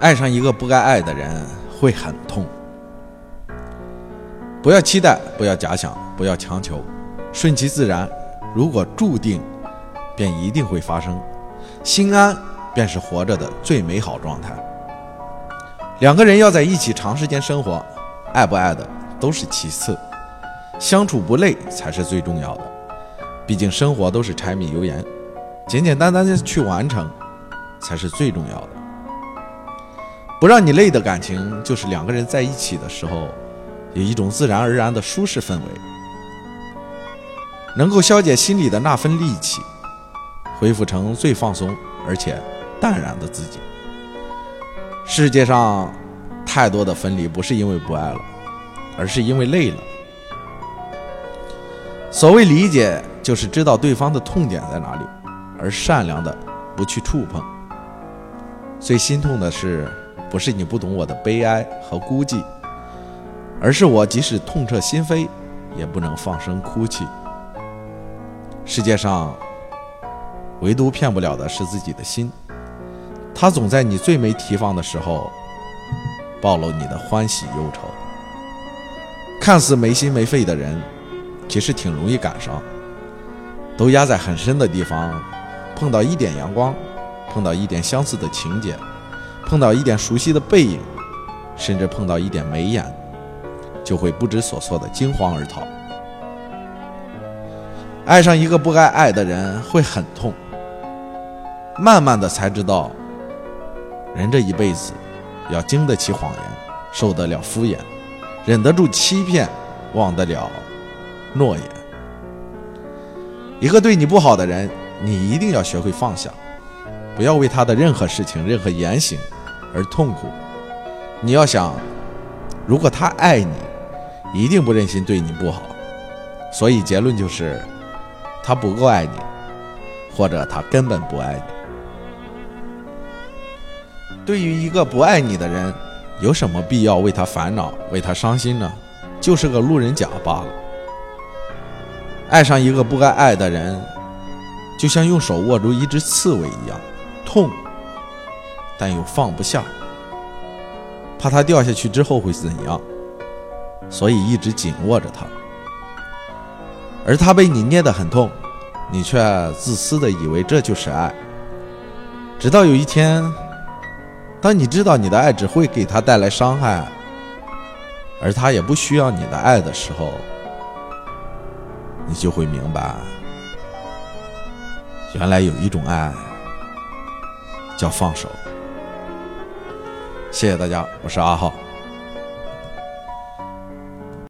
爱上一个不该爱的人会很痛。不要期待，不要假想，不要强求，顺其自然。如果注定，便一定会发生。心安便是活着的最美好状态。两个人要在一起长时间生活，爱不爱的都是其次，相处不累才是最重要的。毕竟生活都是柴米油盐，简简单单的去完成，才是最重要的。不让你累的感情，就是两个人在一起的时候。有一种自然而然的舒适氛围，能够消解心里的那份戾气，恢复成最放松而且淡然的自己。世界上太多的分离，不是因为不爱了，而是因为累了。所谓理解，就是知道对方的痛点在哪里，而善良的不去触碰。最心痛的是，不是你不懂我的悲哀和孤寂。而是我即使痛彻心扉，也不能放声哭泣。世界上，唯独骗不了的是自己的心，它总在你最没提防的时候，暴露你的欢喜忧愁。看似没心没肺的人，其实挺容易感伤。都压在很深的地方，碰到一点阳光，碰到一点相似的情节，碰到一点熟悉的背影，甚至碰到一点眉眼。就会不知所措的惊慌而逃。爱上一个不该爱的人会很痛，慢慢的才知道，人这一辈子要经得起谎言，受得了敷衍，忍得住欺骗，忘得了诺言。一个对你不好的人，你一定要学会放下，不要为他的任何事情、任何言行而痛苦。你要想，如果他爱你。一定不忍心对你不好，所以结论就是，他不够爱你，或者他根本不爱你。对于一个不爱你的人，有什么必要为他烦恼、为他伤心呢？就是个路人甲罢了。爱上一个不该爱的人，就像用手握住一只刺猬一样，痛，但又放不下，怕它掉下去之后会怎样。所以一直紧握着它，而他被你捏得很痛，你却自私的以为这就是爱。直到有一天，当你知道你的爱只会给他带来伤害，而他也不需要你的爱的时候，你就会明白，原来有一种爱叫放手。谢谢大家，我是阿浩。